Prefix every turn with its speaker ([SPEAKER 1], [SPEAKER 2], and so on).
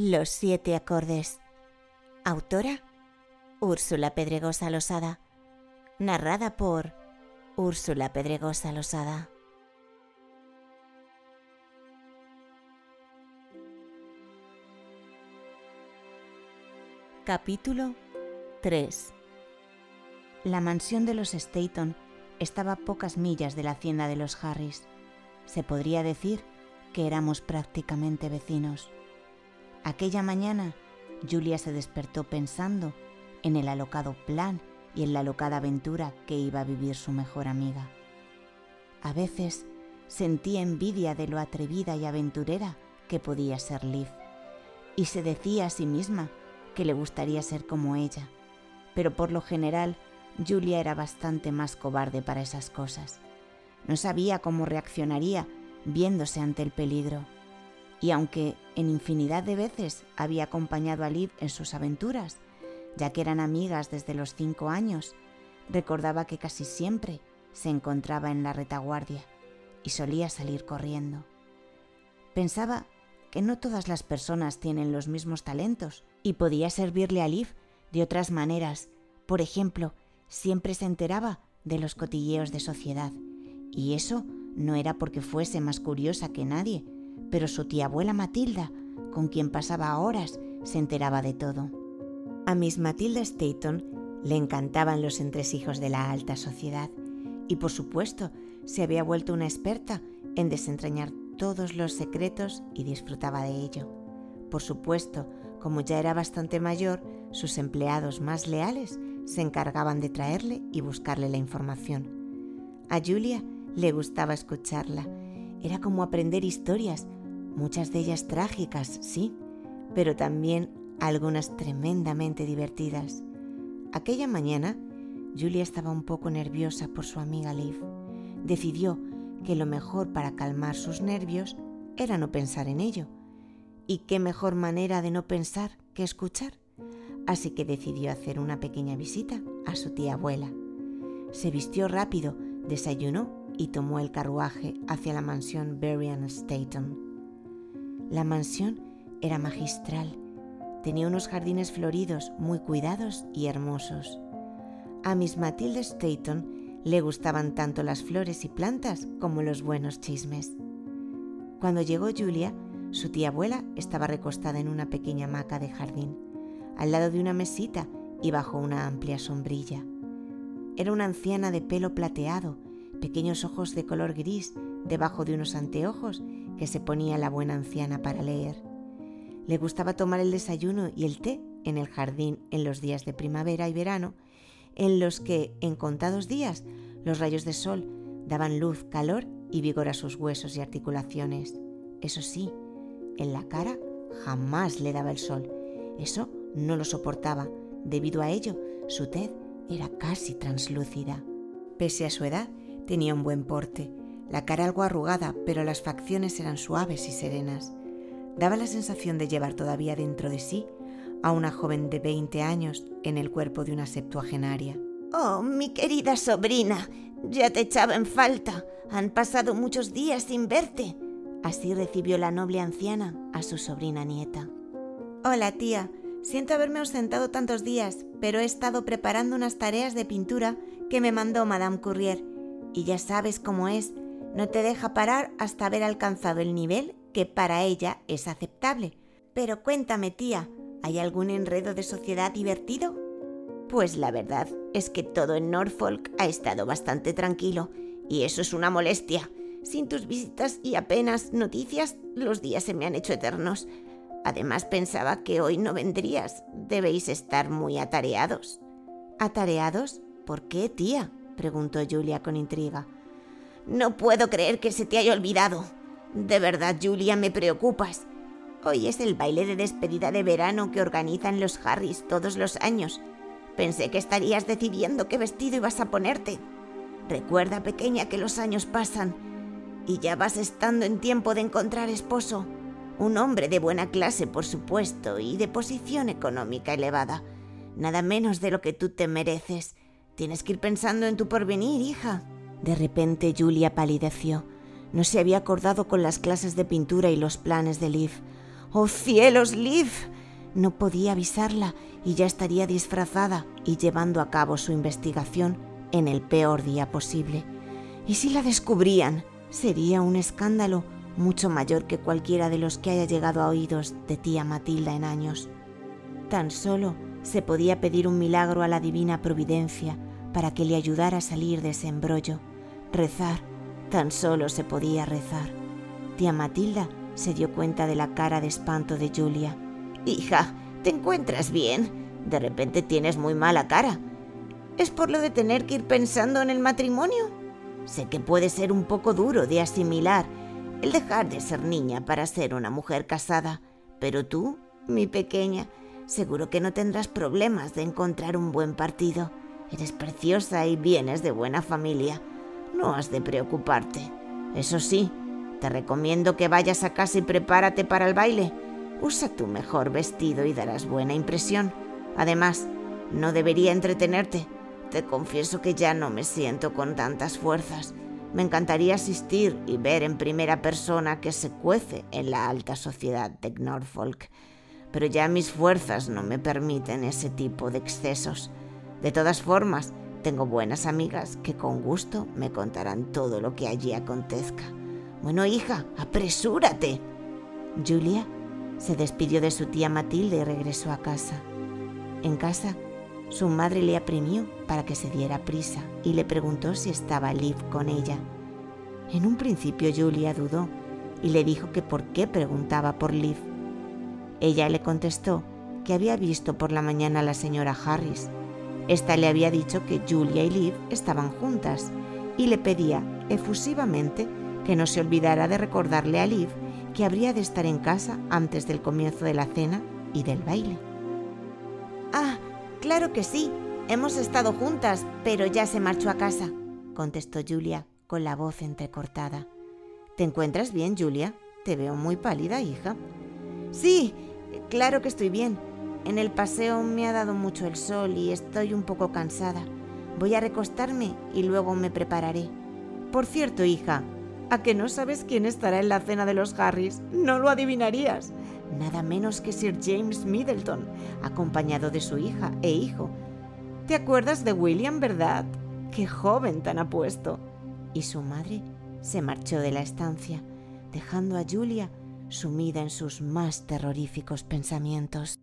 [SPEAKER 1] Los siete acordes. Autora Úrsula Pedregosa Losada. Narrada por Úrsula Pedregosa Losada. Capítulo 3 La mansión de los Staton estaba a pocas millas de la hacienda de los Harris. Se podría decir que éramos prácticamente vecinos. Aquella mañana, Julia se despertó pensando en el alocado plan y en la alocada aventura que iba a vivir su mejor amiga. A veces sentía envidia de lo atrevida y aventurera que podía ser Liv, y se decía a sí misma que le gustaría ser como ella, pero por lo general Julia era bastante más cobarde para esas cosas. No sabía cómo reaccionaría viéndose ante el peligro y aunque en infinidad de veces había acompañado a Liv en sus aventuras, ya que eran amigas desde los cinco años, recordaba que casi siempre se encontraba en la retaguardia y solía salir corriendo. Pensaba que no todas las personas tienen los mismos talentos y podía servirle a Liv de otras maneras. Por ejemplo, siempre se enteraba de los cotilleos de sociedad, y eso no era porque fuese más curiosa que nadie, pero su tía abuela Matilda, con quien pasaba horas, se enteraba de todo. A Miss Matilda Staton le encantaban los entresijos de la alta sociedad y por supuesto se había vuelto una experta en desentrañar todos los secretos y disfrutaba de ello. Por supuesto, como ya era bastante mayor, sus empleados más leales se encargaban de traerle y buscarle la información. A Julia le gustaba escucharla. Era como aprender historias muchas de ellas trágicas, sí, pero también algunas tremendamente divertidas. Aquella mañana, Julia estaba un poco nerviosa por su amiga Liv. Decidió que lo mejor para calmar sus nervios era no pensar en ello. ¿Y qué mejor manera de no pensar que escuchar? Así que decidió hacer una pequeña visita a su tía abuela. Se vistió rápido, desayunó y tomó el carruaje hacia la mansión Berrien Staton. La mansión era magistral. Tenía unos jardines floridos muy cuidados y hermosos. A Miss Matilda Staton le gustaban tanto las flores y plantas como los buenos chismes. Cuando llegó Julia, su tía abuela estaba recostada en una pequeña hamaca de jardín, al lado de una mesita y bajo una amplia sombrilla. Era una anciana de pelo plateado, pequeños ojos de color gris debajo de unos anteojos que se ponía la buena anciana para leer. Le gustaba tomar el desayuno y el té en el jardín en los días de primavera y verano, en los que, en contados días, los rayos de sol daban luz, calor y vigor a sus huesos y articulaciones. Eso sí, en la cara jamás le daba el sol. Eso no lo soportaba. Debido a ello, su tez era casi translúcida. Pese a su edad, tenía un buen porte la cara algo arrugada, pero las facciones eran suaves y serenas. Daba la sensación de llevar todavía dentro de sí a una joven de 20 años en el cuerpo de una septuagenaria.
[SPEAKER 2] Oh, mi querida sobrina, ya te echaba en falta. Han pasado muchos días sin verte.
[SPEAKER 1] Así recibió la noble anciana a su sobrina nieta.
[SPEAKER 3] Hola, tía. Siento haberme ausentado tantos días, pero he estado preparando unas tareas de pintura que me mandó Madame Courrier. Y ya sabes cómo es, no te deja parar hasta haber alcanzado el nivel que para ella es aceptable. Pero cuéntame, tía, ¿hay algún enredo de sociedad divertido?
[SPEAKER 2] Pues la verdad es que todo en Norfolk ha estado bastante tranquilo, y eso es una molestia. Sin tus visitas y apenas noticias, los días se me han hecho eternos. Además pensaba que hoy no vendrías. Debéis estar muy atareados.
[SPEAKER 1] ¿Atareados? ¿Por qué, tía? Preguntó Julia con intriga.
[SPEAKER 2] No puedo creer que se te haya olvidado. De verdad, Julia, me preocupas. Hoy es el baile de despedida de verano que organizan los Harris todos los años. Pensé que estarías decidiendo qué vestido ibas a ponerte. Recuerda, pequeña, que los años pasan y ya vas estando en tiempo de encontrar esposo. Un hombre de buena clase, por supuesto, y de posición económica elevada. Nada menos de lo que tú te mereces. Tienes que ir pensando en tu porvenir, hija.
[SPEAKER 1] De repente Julia palideció. No se había acordado con las clases de pintura y los planes de Liv.
[SPEAKER 2] ¡Oh cielos, Liv! No podía avisarla y ya estaría disfrazada y llevando a cabo su investigación en el peor día posible. ¿Y si la descubrían? Sería un escándalo mucho mayor que cualquiera de los que haya llegado a oídos de tía Matilda en años. Tan solo se podía pedir un milagro a la divina providencia para que le ayudara a salir de ese embrollo. Rezar, tan solo se podía rezar. Tía Matilda se dio cuenta de la cara de espanto de Julia. Hija, ¿te encuentras bien? De repente tienes muy mala cara. ¿Es por lo de tener que ir pensando en el matrimonio? Sé que puede ser un poco duro de asimilar el dejar de ser niña para ser una mujer casada, pero tú, mi pequeña, seguro que no tendrás problemas de encontrar un buen partido. Eres preciosa y vienes de buena familia. No has de preocuparte. Eso sí, te recomiendo que vayas a casa y prepárate para el baile. Usa tu mejor vestido y darás buena impresión. Además, no debería entretenerte. Te confieso que ya no me siento con tantas fuerzas. Me encantaría asistir y ver en primera persona que se cuece en la alta sociedad de Norfolk, pero ya mis fuerzas no me permiten ese tipo de excesos. De todas formas, tengo buenas amigas que con gusto me contarán todo lo que allí acontezca. Bueno, hija, apresúrate. Julia se despidió de su tía Matilde y regresó a casa. En casa, su madre le apremió para que se diera prisa y le preguntó si estaba Liv con ella. En un principio Julia dudó y le dijo que por qué preguntaba por Liv. Ella le contestó que había visto por la mañana a la señora Harris. Esta le había dicho que Julia y Liv estaban juntas y le pedía efusivamente que no se olvidara de recordarle a Liv que habría de estar en casa antes del comienzo de la cena y del baile.
[SPEAKER 3] Ah, Claro que sí. Hemos estado juntas, pero ya se marchó a casa, contestó Julia con la voz entrecortada.
[SPEAKER 2] ¿Te encuentras bien, Julia? Te veo muy pálida, hija.
[SPEAKER 3] Sí, claro que estoy bien. En el paseo me ha dado mucho el sol y estoy un poco cansada. Voy a recostarme y luego me prepararé.
[SPEAKER 2] Por cierto, hija, ¿a que no sabes quién estará en la cena de los Harris? No lo adivinarías nada menos que Sir James Middleton, acompañado de su hija e hijo. ¿Te acuerdas de William, verdad? Qué joven tan apuesto. Y su madre se marchó de la estancia, dejando a Julia sumida en sus más terroríficos pensamientos.